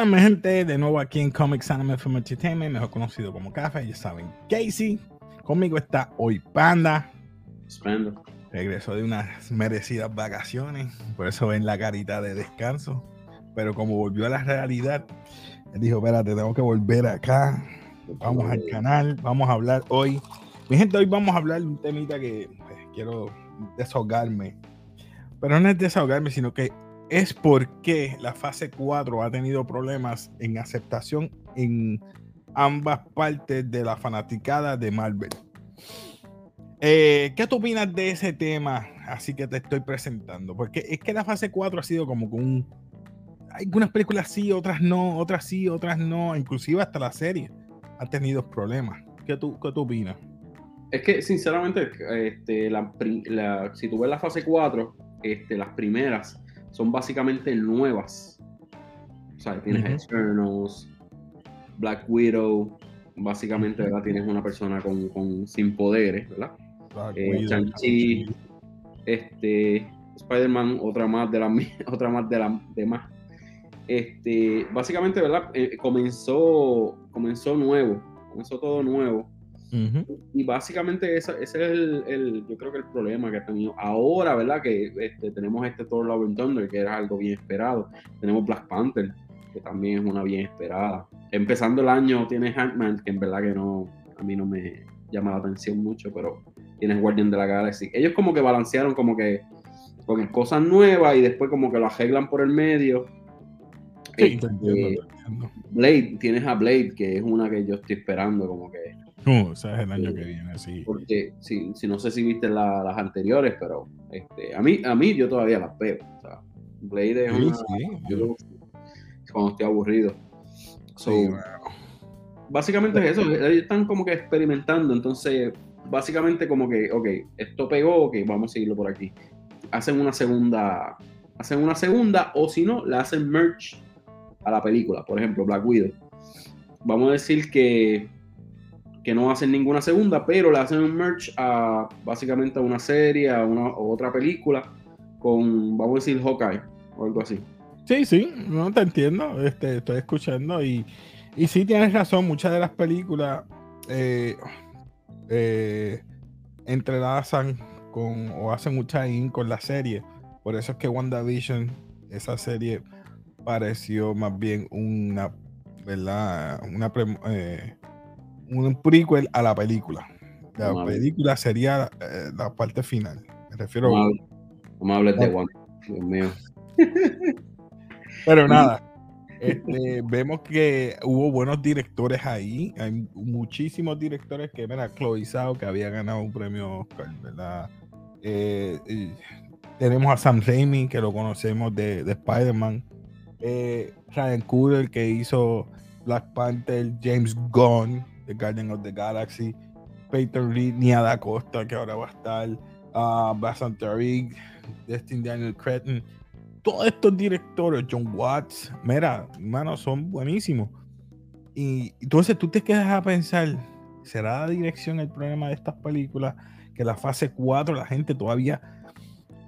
Buenas, mi gente, de nuevo aquí en Comics Anime Film Entertainment, mejor conocido como Café, ya saben, Casey. Conmigo está hoy Panda. Spendo. Regresó de unas merecidas vacaciones, por eso ven la carita de descanso. Pero como volvió a la realidad, él dijo, espérate, tengo que volver acá. Vamos al canal, vamos a hablar hoy. Mi gente, hoy vamos a hablar de un temita que pues, quiero desahogarme. Pero no es desahogarme, sino que es porque la fase 4 ha tenido problemas en aceptación en ambas partes de la fanaticada de Marvel. Eh, ¿Qué tú opinas de ese tema? Así que te estoy presentando. Porque es que la fase 4 ha sido como con un... Algunas películas sí, otras no, otras sí, otras no. Inclusive hasta la serie ha tenido problemas. ¿Qué tú, qué tú opinas? Es que, sinceramente, este, si tú ves la fase 4, este, las primeras son básicamente nuevas. O sea, tienes Eternals, Black Widow, básicamente, ¿verdad? Tienes una persona con, con sin poderes, ¿verdad? Eh, Shang-Chi, este, Spider-Man, otra más de la otra más de la demás. Este, básicamente, ¿verdad? Eh, comenzó, comenzó nuevo, comenzó todo nuevo. Y básicamente ese, es el, yo creo que el problema que ha tenido ahora, ¿verdad? Que este, tenemos este Thor Love and Thunder, que era algo bien esperado. Tenemos Black Panther, que también es una bien esperada. Empezando el año tienes Ant-Man, que en verdad que no, a mí no me llama la atención mucho, pero tienes Guardian de la Galaxy. Ellos como que balancearon como que con cosas nuevas y después como que lo arreglan por el medio. Sí, este, Blade, tienes a Blade, que es una que yo estoy esperando como que no, o sea, es el año que viene, sí. Porque si, si no sé si viste las anteriores, pero este, a mí, a mí yo todavía las veo. O sea, Blade es una. yo, cuando estoy aburrido. Básicamente es eso, ellos están como que experimentando, entonces básicamente como que, ok, esto pegó, ok, vamos a seguirlo por aquí. Hacen una segunda, hacen una segunda, o si no, le hacen merch a la película, por ejemplo, Black Widow. Vamos a decir que que no hacen ninguna segunda, pero le hacen un merch a básicamente a una serie, a una otra película con, vamos a decir, Hawkeye o algo así. Sí, sí, no te entiendo, este, estoy escuchando y, y sí tienes razón, muchas de las películas eh, eh, entrelazan con o hacen mucha in con la serie, por eso es que WandaVision, esa serie pareció más bien una, ¿verdad? Una eh, un prequel a la película. La película sería eh, la parte final. Me refiero a. No hables de One. Dios mío. Pero nada. Este, vemos que hubo buenos directores ahí. Hay muchísimos directores que, mira, Chloe Zhao, que había ganado un premio Oscar, ¿verdad? Eh, tenemos a Sam Raimi, que lo conocemos de, de Spider-Man. Eh, Ryan Coogler, que hizo Black Panther. James Gunn, The Guardian of the Galaxy, Peter Reed, Niada Costa, que ahora va a estar, uh, Basan Tariq, Destin Daniel Cretton, todos estos directores, John Watts, mira, hermano, son buenísimos. Y entonces tú te quedas a pensar, ¿será la dirección el problema de estas películas? Que la fase 4 la gente todavía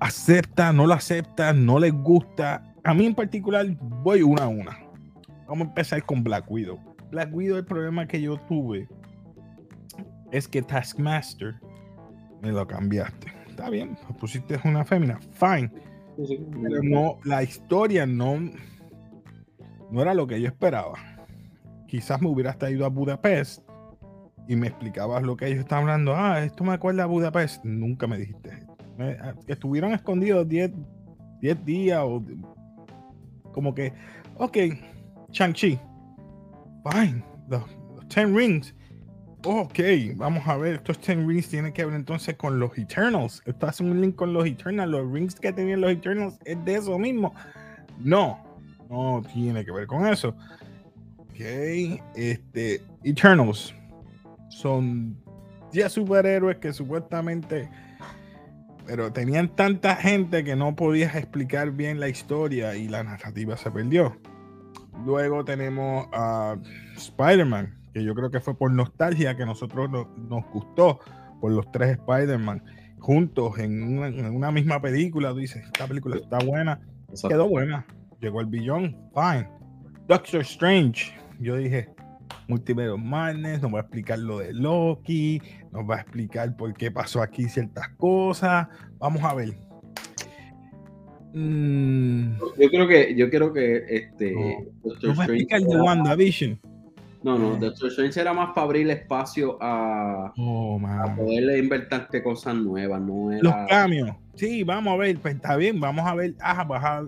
acepta, no la acepta, no les gusta. A mí en particular voy una a una. Vamos a empezar con Black Widow. Black Widow, el problema que yo tuve es que Taskmaster me lo cambiaste. Está bien, pusiste una fémina, fine. Pero no, la historia no, no era lo que yo esperaba. Quizás me hubieras traído a Budapest y me explicabas lo que ellos estaban hablando. Ah, esto me acuerda a Budapest. Nunca me dijiste ah, que estuvieron escondidos 10 días o como que, ok, Shang-Chi, Fine, los, 10 rings. ok, vamos a ver, estos 10 rings tienen que ver entonces con los Eternals. Esto hace un link con los Eternals. Los rings que tenían los Eternals es de eso mismo. No, no tiene que ver con eso. Ok, este, Eternals son 10 superhéroes que supuestamente, pero tenían tanta gente que no podías explicar bien la historia y la narrativa se perdió. Luego tenemos a Spider-Man, que yo creo que fue por nostalgia que nosotros nos gustó, por los tres Spider-Man juntos en una, misma película. Dices, esta película está buena, quedó buena. Llegó el billón, fine. Doctor Strange. Yo dije, Multiverse Madness, nos va a explicar lo de Loki, nos va a explicar por qué pasó aquí ciertas cosas. Vamos a ver. Mm. Yo creo que, yo creo que este. nos va a explicar de WandaVision. No, no, Doctor Strange era más para abrir espacio a, oh, a poderle invertirte cosas nuevas, no Los cambios. Sí, vamos a ver, pues está bien, vamos a ver. Ajá, vas a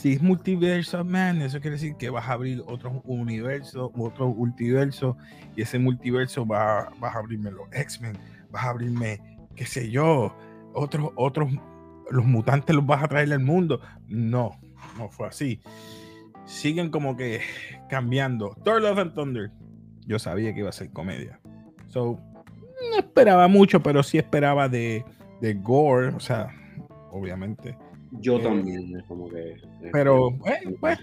si es multiverso, man, eso quiere decir que vas a abrir otro universo, otro multiverso, y ese multiverso va, vas a abrirme los X-Men, vas a abrirme, qué sé yo, otros, otros, los mutantes los vas a traer al mundo. No, no fue así. Siguen como que cambiando. Thor Love and Thunder. Yo sabía que iba a ser comedia. So, no esperaba mucho, pero sí esperaba de, de gore, o sea, obviamente yo eh, también, como que. Pero, pues,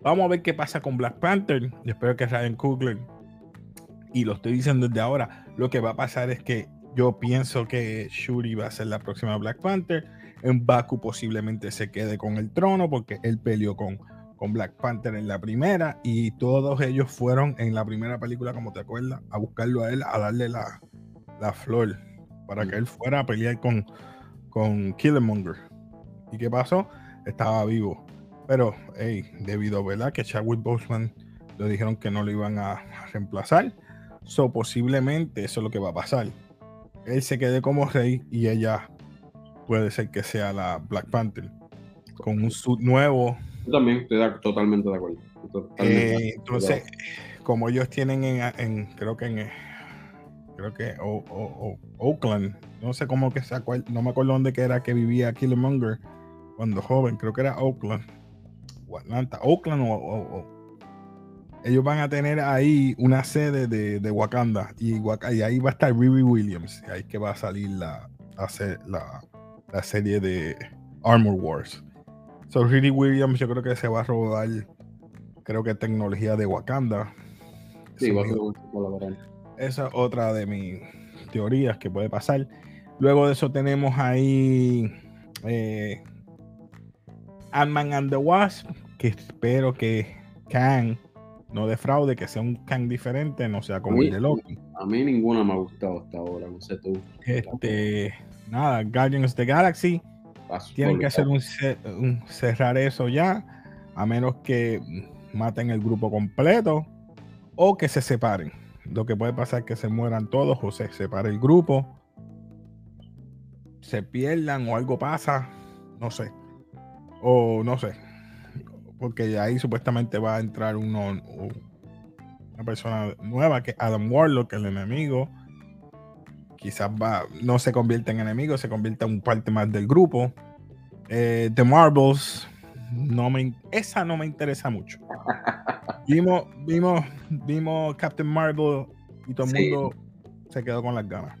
vamos a ver qué pasa con Black Panther. Yo espero que Ryan Coogler, y lo estoy diciendo desde ahora, lo que va a pasar es que yo pienso que Shuri va a ser la próxima Black Panther. En Baku posiblemente se quede con el trono porque él peleó con, con Black Panther en la primera y todos ellos fueron en la primera película, como te acuerdas, a buscarlo a él, a darle la, la flor para que él fuera a pelear con, con Killmonger. ¿Y qué pasó? Estaba vivo. Pero, hey, debido a que Chadwick Boseman le dijeron que no lo iban a, reemplazar, so posiblemente eso es lo que va a pasar. Él se quede como rey y ella puede ser que sea la Black Panther con un suit nuevo. Yo también estoy totalmente de acuerdo. Eh, entonces, como ellos tienen en, creo que en creo que Oakland, no sé cómo que se no me acuerdo dónde que era que vivía Killmonger cuando joven, creo que era Oakland o Atlanta, Oakland o, ellos van a tener ahí una sede de, Wakanda y, ahí va a estar Riri Williams, y ahí que va a salir la, la, la, serie de Armor Wars. So Riri Williams yo creo que se va a rodar, creo que tecnología de Wakanda. Sí, va a Esa es otra de mis teorías que puede pasar. Luego de eso tenemos ahí eh, Ant-Man and the Wasp, que espero que Kang no defraude, que sea un Kang diferente, no sea como el de Loki. A mí ninguna me ha gustado hasta ahora, no sé tú. Este, nada, Guardians of the Galaxy. Tienen que hacer un, cerrar eso ya, a menos que maten el grupo completo o que se separen. Lo que puede pasar es que se mueran todos o se separe el grupo, se pierdan o algo pasa, no sé. O no sé. Porque ahí supuestamente va a entrar uno, una persona nueva que es Adam Warlock, el enemigo. Quizás va, no se convierta en enemigo, se convierta en parte más del grupo. Eh, The Marvels, no me, esa no me interesa mucho. Vimos, vimos, vimos Captain Marvel y todo el mundo se quedó con las ganas.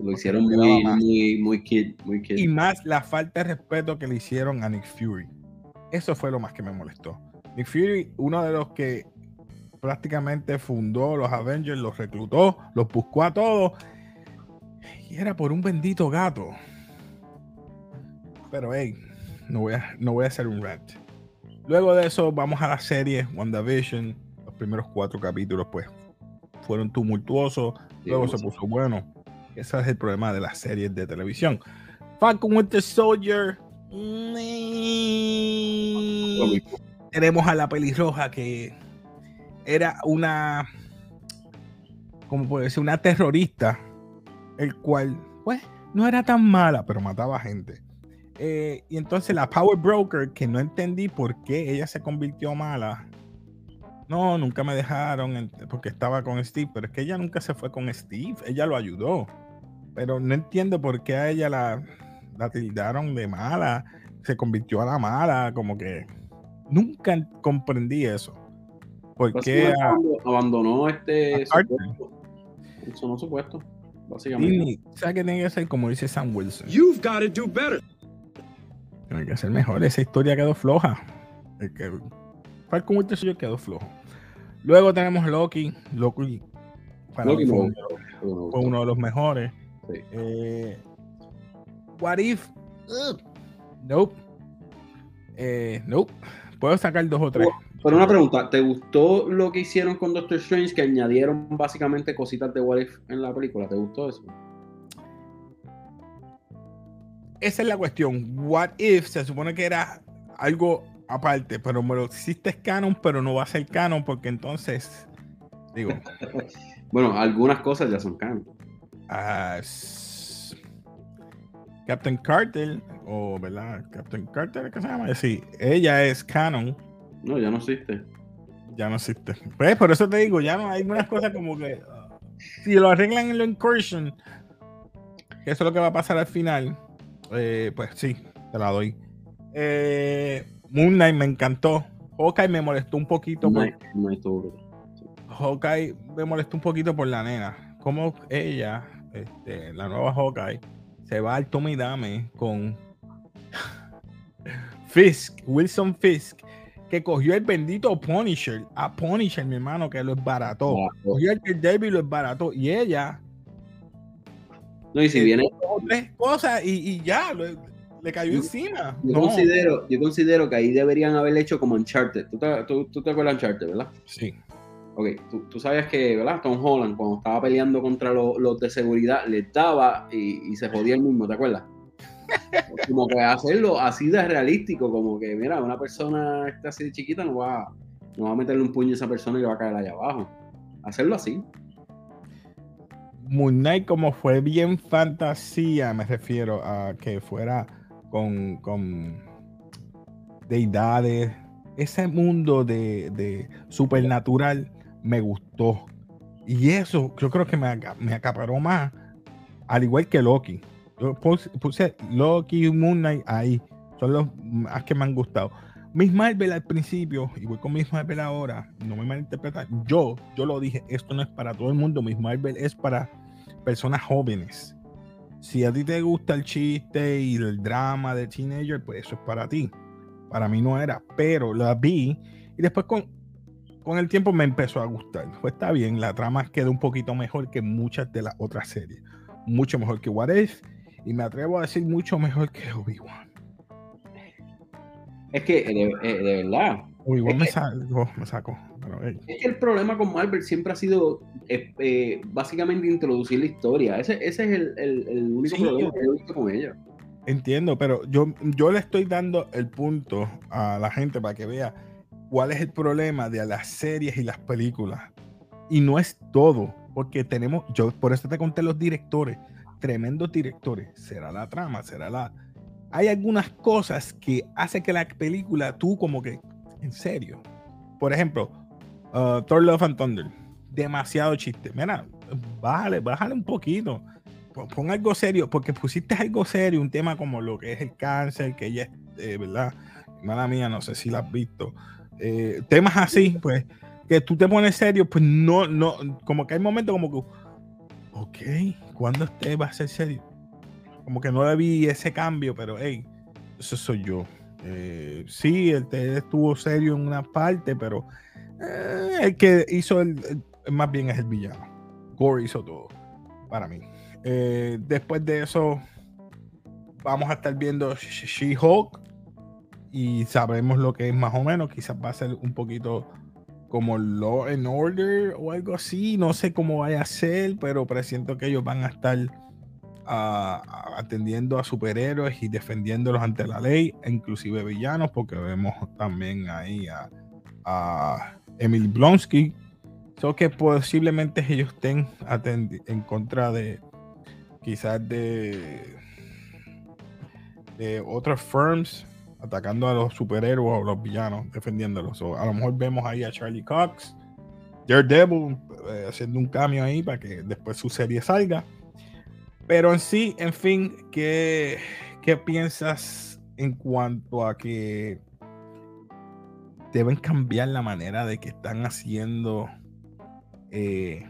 Lo hicieron muy, muy, muy kid, muy kid. Y más la falta de respeto que le hicieron a Nick Fury. Eso fue lo más que me molestó. Nick Fury, uno de los que prácticamente fundó los Avengers, los reclutó, los buscó a todos. Y era por un bendito gato. Pero hey, no voy a, no voy a hacer un rant. Luego de eso, vamos a la serie WandaVision. Los primeros cuatro capítulos, pues, fueron tumultuosos. Luego se puso bueno. Ese es el problema de las series de televisión. Falcon Winter Soldier. Tenemos a la pelirroja que era una, como puede decir, una terrorista, el cual, pues, no era tan mala, pero mataba gente. Eh, y entonces la Power Broker, que no entendí por qué ella se convirtió mala. No, nunca me dejaron porque estaba con Steve, pero es que ella nunca se fue con Steve, ella lo ayudó. Pero no entiendo por qué a ella la, la tildaron de mala, se convirtió a la mala, como que nunca comprendí eso. ¿Por qué abandonó este supuesto? no supuesto, básicamente. ¿Sabes qué tiene que ser? Como dice Sam Wilson. You've got to do better. Tiene que ser mejor. Esa historia quedó floja. El que Falcon Winter Soldier quedó flojo. Luego tenemos Loki. Loki, Loki fue, uno de los mejores. Eh, what if? nope. Eh, nope. Puedo sacar dos o tres. Pero una pregunta, ¿te gustó lo que hicieron con Doctor Strange que añadieron básicamente cositas de What If en la película? ¿Te gustó eso? Esa es la cuestión. What If se supone que era algo aparte, pero me lo hiciste canon, pero no va a ser canon porque entonces, digo. bueno, algunas cosas ya son canon. Uh, Captain Carter, o ¿verdad? Captain Carter, ¿qué se llama? Sí, ella es canon. No, ya no existe. Ya no existe. Pues por eso te digo, ya no hay unas cosas como que. Uh, si lo arreglan en la incursion, que eso es lo que va a pasar al final, eh, pues sí, te la doy. Eh, Moon Knight me encantó. Hawkeye me molestó un poquito. Hawkeye me molestó un poquito por la nena. Como ella, este, la nueva Hawkeye, se va al Tommy Dame con Fisk, Wilson Fisk, que cogió el bendito Punisher, a Punisher, mi hermano, que lo esbarató. Cogió el David y lo esbarató. Y ella. No, y si viene. Tres cosas y, y ya, le cayó encima. Yo, considero, yo considero que ahí deberían haber hecho como Uncharted. ¿Tú te, tú, tú te acuerdas de Uncharted, verdad? Sí. Ok, tú, tú, sabes que, ¿verdad? Tom Holland, cuando estaba peleando contra los, de seguridad, le daba y, se jodía el mismo, ¿te acuerdas? como que hacerlo así de realístico, como que, mira, una persona está así de chiquita no va, no va a meterle un puño a esa persona y va a caer allá abajo. Hacerlo así. Moon Knight, como fue bien fantasía, me refiero a que fuera con, con deidades, ese mundo de, de, supernatural me gustó. Y eso yo creo que me, me acaparó más, al igual que Loki. Yo puse, Loki y Moon Knight ahí. Son los más que me han gustado. Miss Marvel al principio, y voy con Miss Marvel ahora, no me malinterpretan. Yo, yo lo dije, esto no es para todo el mundo. Miss Marvel es para personas jóvenes si a ti te gusta el chiste y el drama de teenager, pues eso es para ti. Para mí no era, pero la vi y después con, con el tiempo me empezó a gustar. Pues está bien, la trama quedó un poquito mejor que muchas de las otras series. Mucho mejor que What If y me atrevo a decir mucho mejor que Obi-Wan. Es que de, verdad. Obi-Wan me, me sacó. Es que el problema con Marvel siempre ha sido eh, eh, básicamente introducir la historia. Ese, es el, único problema que he visto con ella. Entiendo, pero yo, yo le estoy dando el punto a la gente para que vea cuál es el problema de las series y las películas. Y no es todo, porque tenemos, yo por eso te conté los directores, tremendos directores. Será la trama, será la... Hay algunas cosas que hace que la película, tú como que, en serio. Por ejemplo, Uh, Thor Love and Thunder. Demasiado chiste. Mira, bájale, bájale un poquito. Pon algo serio, porque pusiste algo serio, un tema como lo que es el cáncer, que es, eh, ¿verdad? Mala mía, no sé si la has visto. Eh, temas así, pues, que tú te pones serio, pues no, no, como que hay momentos como que, ok, ¿cuándo usted va a ser serio? Como que no le vi ese cambio, pero hey, eso soy yo. Eh, sí, él estuvo serio en una parte, pero eh, el que hizo el, más bien es el villano. Gore hizo todo para mí. Eh, después de eso, vamos a estar viendo She-Hulk y sabemos lo que es más o menos. Quizás va a ser un poquito como Law and Order o algo así. No sé cómo vaya a ser, pero presiento que ellos van a estar ah, atendiendo a superhéroes y defendiéndolos ante la ley, inclusive villanos, porque vemos también ahí a Emil Blonsky. So que posiblemente ellos estén en contra de quizás de, de otras firms atacando a los superhéroes o los villanos, defendiéndolos. a lo mejor vemos ahí a Charlie Cox, Daredevil, eh, haciendo un cambio ahí para que después su serie salga. Pero en sí, en fin, ¿qué, qué piensas en cuanto a que deben cambiar la manera de que están haciendo eh,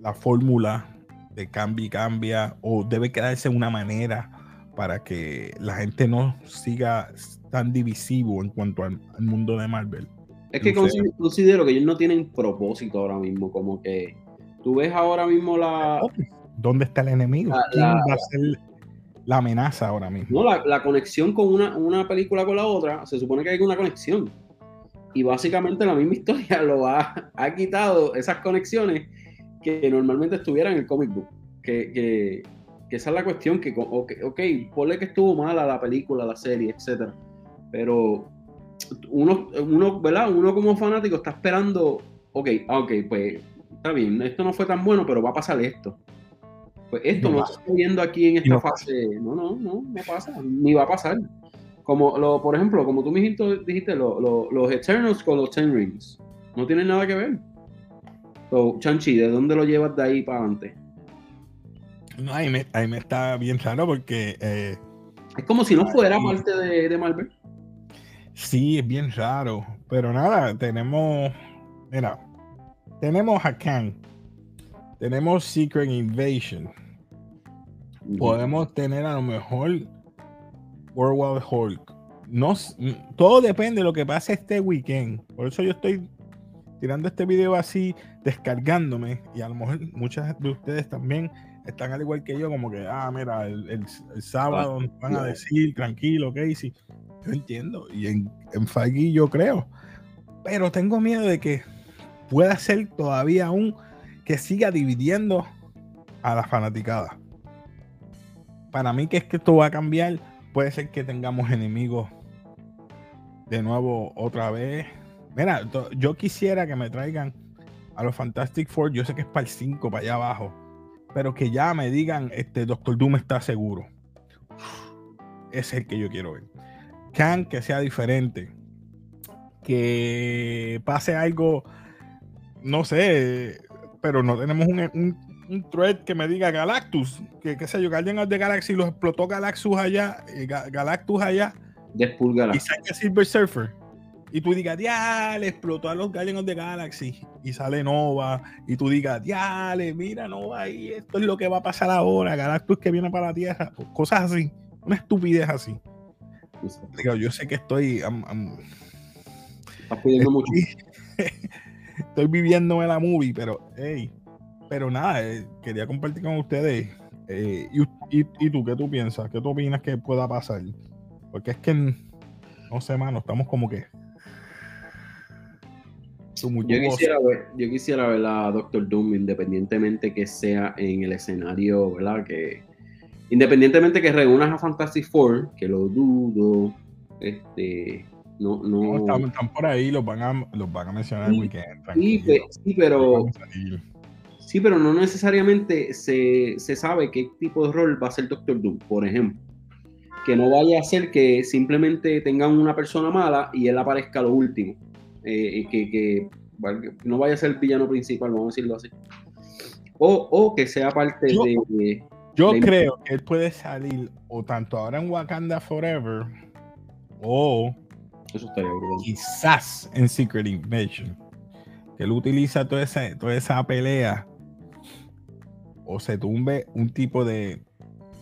la fórmula de cambia y cambia o debe quedarse una manera para que la gente no siga tan divisivo en cuanto al, mundo de Marvel. Es que considero, que ellos no tienen propósito ahora mismo, como que tú ves ahora mismo la... ¿Dónde está el enemigo? ¿Quién va a ser la amenaza ahora mismo? No, la, conexión con una, una película con la otra, se supone que hay una conexión Y básicamente la misma historia lo ha, ha quitado esas conexiones que normalmente estuvieran en el comic book. Que, que, que esa es la cuestión, que, ok, okay ponle que estuvo mala la película, la serie, etcétera, pero uno, uno, ¿verdad? Uno como fanático está esperando, ok, ah, ok, pues está bien, esto no fue tan bueno, pero va a pasar esto. Pues esto no, está viendo aquí en esta fase, no, no, no, no pasa, ni va a pasar. Como, lo, por ejemplo, como tú me dijiste, dijiste los Eternals con los Ten Rings, no tienen nada que ver. So, Chanchi, ¿de dónde lo llevas de ahí para adelante? No, ahí me, ahí me está bien raro porque... Eh, es como si no fuera parte de, de Marvel. Sí, es bien raro. Pero nada, tenemos. Mira, tenemos a Kang. Tenemos Secret Invasion. Podemos tener a lo mejor World War Hulk. No, todo depende de lo que pase este weekend. Por eso yo estoy tirando este video así, descargándome. Y a lo mejor muchas de ustedes también están al igual que yo, como que, ah, mira, el, sábado ah, van a decir, tranquilo, Casey. Yo entiendo, y en, en yo creo. Pero tengo miedo de que pueda ser todavía aún que siga dividiendo a la fanaticada. Para mí que es que esto va a cambiar, puede ser que tengamos enemigos de nuevo otra vez. Mira, yo quisiera que me traigan a los Fantastic Four, yo sé que es para el 5, para allá abajo, pero que ya me digan, este Doctor Doom está seguro. Es el que yo quiero ver. Khan que sea diferente. Que pase algo, no sé, pero no tenemos un, un, thread que me diga Galactus, que qué sé yo, Guardian of the Galaxy los explotó Galactus allá, eh, Galactus allá. Deadpool Y saca Silver Surfer. Y tú digas, diale, explotó a los Guardians of the Galaxy. Y sale Nova. Y tú digas, diale, mira Nova, y esto es lo que va a pasar ahora. Galactus que viene para la Tierra. Cosas así. Una estupidez así yo sé que estoy. estoy, mucho. estoy viviendo en la movie, pero hey, pero nada, eh, quería compartir con ustedes. Eh, y, y, tú, ¿qué tú piensas? ¿Qué tú opinas que pueda pasar? Porque es que, no sé, mano, estamos como que. Yo quisiera, ver, yo quisiera ver a Doctor Doom, independientemente que sea en el escenario, ¿verdad? Que, Independientemente que reúnas a Fantastic Four, que lo dudo, este, no, no. están, por ahí, los van a, los van a mencionar el weekend. Sí, sí, pero. Sí, pero no necesariamente se, sabe qué tipo de rol va a ser Doctor Doom, por ejemplo. Que no vaya a ser que simplemente tengan una persona mala y él aparezca lo último. Eh, que, que, no vaya a ser el villano principal, vamos a decirlo así. O, o que sea parte de yo creo que él puede salir o tanto ahora en Wakanda Forever o quizás en Secret Invasion. Que él utiliza toda esa, toda esa pelea o se tumbe un tipo de,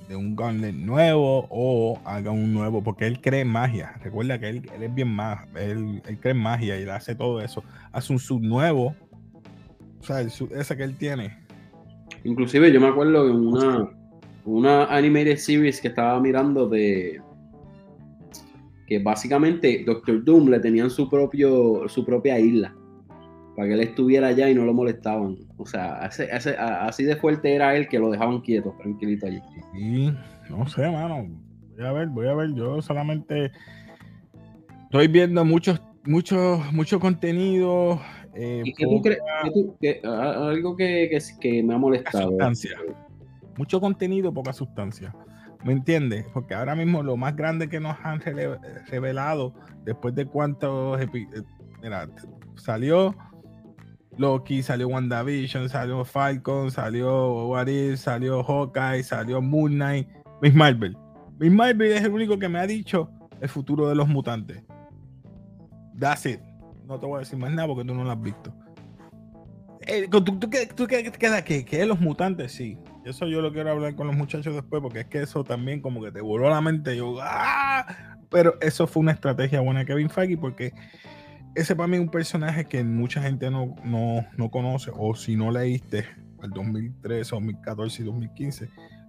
de un gauntlet nuevo o haga un nuevo, porque él cree en magia. Recuerda que él, es bien más, él, cree en magia y él hace todo eso. Hace un sub nuevo, o sea, ese que él tiene. Inclusive yo me acuerdo que una, una animated series que estaba mirando de que básicamente Doctor Doom le tenían su propio su propia isla para que él estuviera allá y no lo molestaban. O sea, así de fuerte era él que lo dejaban quieto, tranquilito allí. no sé, mano. Voy a ver, voy a ver. Yo solamente estoy viendo muchos, muchos, mucho contenido. Eh, ¿Y qué tú crees? algo que, que, me ha molestado mucho contenido, poca sustancia. ¿Me entiendes? Porque ahora mismo lo más grande que nos han revelado, después de cuántos. Eh, mira, salió Loki, salió WandaVision, salió Falcon, salió What salió Hawkeye, salió Moon Knight, Miss Marvel. Miss Marvel es el único que me ha dicho el futuro de los mutantes. That's it. No te voy a decir más nada porque tú no lo has visto. Eh, ¿Tú, tú, tú, queda que, que los mutantes sí. Eso yo lo quiero hablar con los muchachos después, porque es que eso también como que te voló la mente. Yo, ¡ah! Pero eso fue una estrategia buena de Kevin Feige, porque ese para mí es un personaje que mucha gente no, no, conoce, o si no leíste el 2013, 2014 y 2015,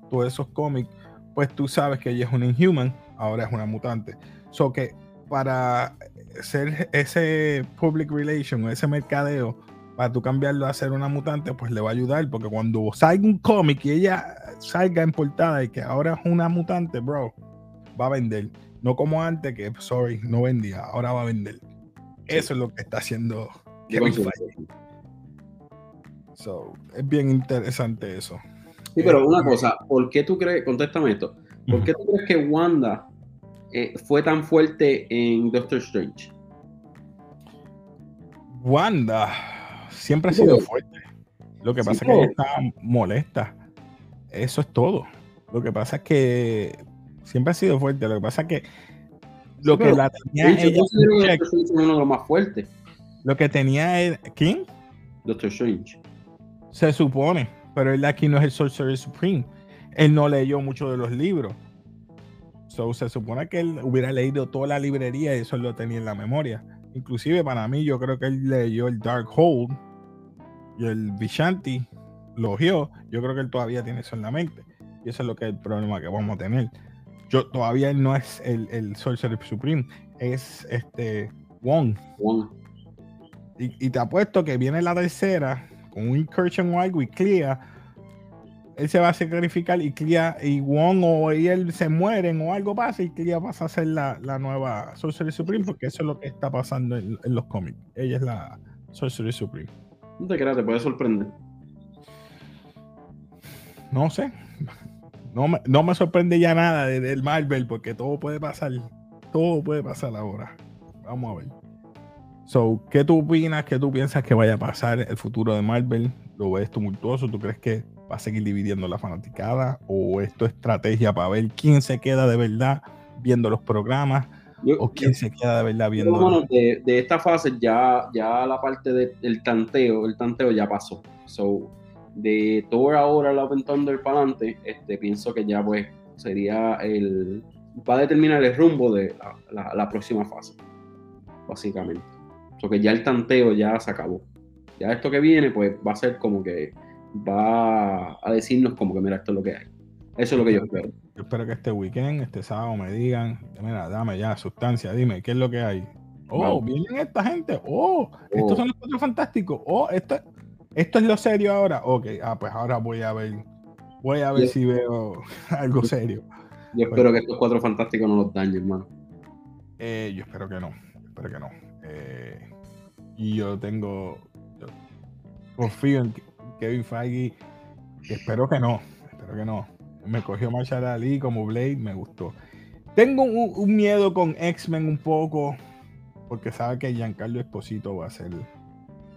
todos esos cómics, pues tú sabes que ella es un Inhuman, ahora es una mutante. So que para ser ese public relation ese mercadeo para tú cambiarlo a ser una mutante, pues le va a ayudar, porque cuando salga un cómic y ella salga en portada y que ahora es una mutante, bro, va a vender. No como antes, que, sorry, no vendía, ahora va a vender. Eso es lo que está haciendo Kevin Feige. So, es bien interesante eso. Sí, pero una eh, cosa, ¿por qué tú crees, contéstame esto, ¿por qué tú crees que Wanda eh, fue tan fuerte en Doctor Strange? Wanda siempre ha sido fuerte. Lo que pasa es que ella está molesta. Eso es todo. Lo que pasa es que siempre ha sido fuerte. Lo que pasa es que lo que la tenía ella, uno de los más fuertes. Lo que tenía él, ¿quién? Doctor Strange. Se supone, pero él aquí no es el Sorcerer Supreme. Él no leyó mucho de los libros. So, se supone que él hubiera leído toda la librería y eso lo tenía en la memoria. Inclusive para mí, yo creo que él leyó el Dark Hold y el Vishanti lo Yo creo que él todavía tiene eso en la mente. Y eso es lo que es el problema que vamos a tener. Yo todavía él no es el, el Sorcerer Supreme, es este Wong. Y, te apuesto que viene la tercera con un Incursion o algo y Clea. Él se va a sacrificar y Clea y Wong o él se mueren o algo pasa y Clea pasa a ser la, nueva Sorcerer Supreme porque eso es lo que está pasando en, los cómics. Ella es la Sorcerer Supreme. No te creas, te puede sorprender. No sé. No me, no me sorprende ya nada del Marvel porque todo puede pasar. Todo puede pasar ahora. Vamos a ver. So, ¿qué tú opinas? ¿Qué tú piensas que vaya a pasar el futuro de Marvel? ¿Lo ves tumultuoso? ¿Tú crees que va a seguir dividiendo la fanaticada? ¿O esto es estrategia para ver quién se queda de verdad viendo los programas? ¿O quién se queda de verdad viendo? Bueno, de, de, esta fase ya, ya la parte del tanteo, el tanteo ya pasó. So, de Thor ahora Love and Thunder para adelante, este, pienso que ya pues sería el. va a determinar el rumbo de la, próxima fase, básicamente. Porque ya el tanteo ya se acabó. Ya esto que viene, pues va a ser como que va a decirnos como que mira, esto es lo que hay. Eso es lo que yo espero. Yo espero que este weekend, este sábado, me digan, mira, dame ya, sustancia, dime, ¿qué es lo que hay? Oh, vienen esta gente. Oh, estos oh. son los cuatro fantásticos. Oh, esto, esto es lo serio ahora. Ok, ah, pues ahora voy a ver. Voy a ver si veo algo serio. Yo espero que estos cuatro fantásticos no los dañen, hermano. Eh, yo espero que no. espero que no. Eh, y yo tengo. confío en Kevin Feige. Espero que no. Espero que no. Me cogió Marshall Ali como Blade, me gustó. Tengo un, miedo con X-Men un poco. Porque sabe que Giancarlo Esposito va a ser.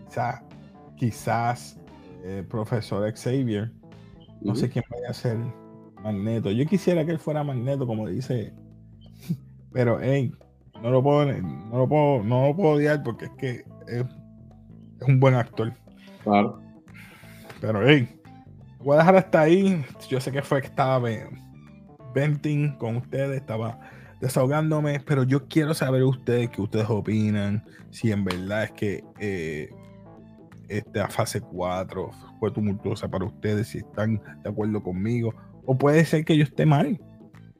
Quizás quizás eh, profesor Xavier. No sé quién vaya a ser Magneto. Yo quisiera que él fuera Magneto, como dice. Pero, hey, no lo puedo, no lo puedo, no lo puedo odiar porque es que es, un buen actor. Claro. Pero, hey, voy a dejar hasta ahí. Yo sé que fue que estaba venting con ustedes, estaba desahogándome, pero yo quiero saber ustedes qué ustedes opinan, si en verdad es que eh, esta fase 4 fue tumultuosa para ustedes, si están de acuerdo conmigo, o puede ser que yo esté mal.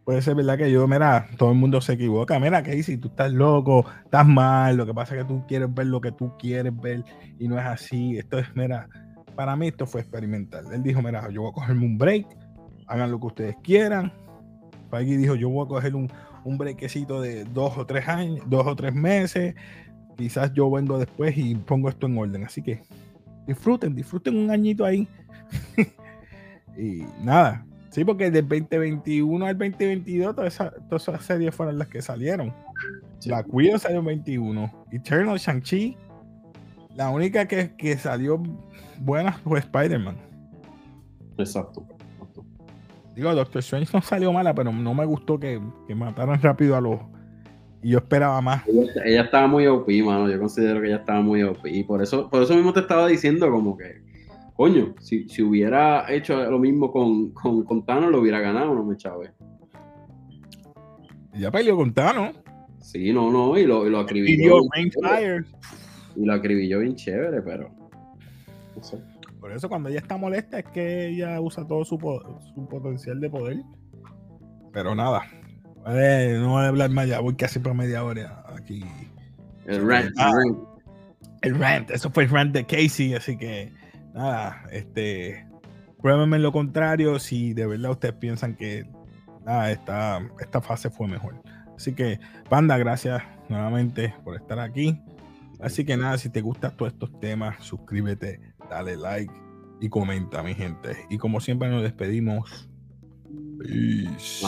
Puede ser verdad que yo, mira, todo el mundo se equivoca. Mira, si tú estás loco, estás mal. Lo que pasa es que tú quieres ver lo que tú quieres ver y no es así. Esto es, mira, para mí esto fue experimental. Él dijo, mira, yo voy a cogerme un break, hagan lo que ustedes quieran. Feige dijo, yo voy a coger un, un breakcito de dos o tres años, dos o tres meses. Quizás yo vengo después y pongo esto en orden. Así que disfruten, disfruten un añito ahí. y nada, sí, porque del 2021 al 2022 todas esas, series fueron las que salieron. La Cuido salió en 21. Eternal Shang-Chi, la única que, que salió buena fue Spider-Man. Exacto. Digo, Doctor Strange no salió mala, pero no me gustó que, que mataran rápido a los y yo esperaba más. Ella, estaba muy OP, mano. Yo considero que ella estaba muy OP. Y por eso, por eso mismo te estaba diciendo como que, coño, si, si hubiera hecho lo mismo con, con, Thanos, lo hubiera ganado, no me chave. Ya peleó con Thanos. Sí, no, no, y lo, y lo acribilló. Y lo acribilló bien chévere, pero. No sé. Por eso cuando ella está molesta es que ella usa todo su, su potencial de poder. Pero nada, no voy a hablar más, ya voy casi por media hora aquí El rant, el Ah. rant. El rant, eso fue el rant de Casey, así que nada, este, pruébenme lo contrario si de verdad ustedes piensan que nada, esta, esta fase fue mejor. Así que, Panda, gracias nuevamente por estar aquí. Así que nada, si te gustan todos estos temas, suscríbete, dale like y comenta, mi gente. Y como siempre nos despedimos. Peace.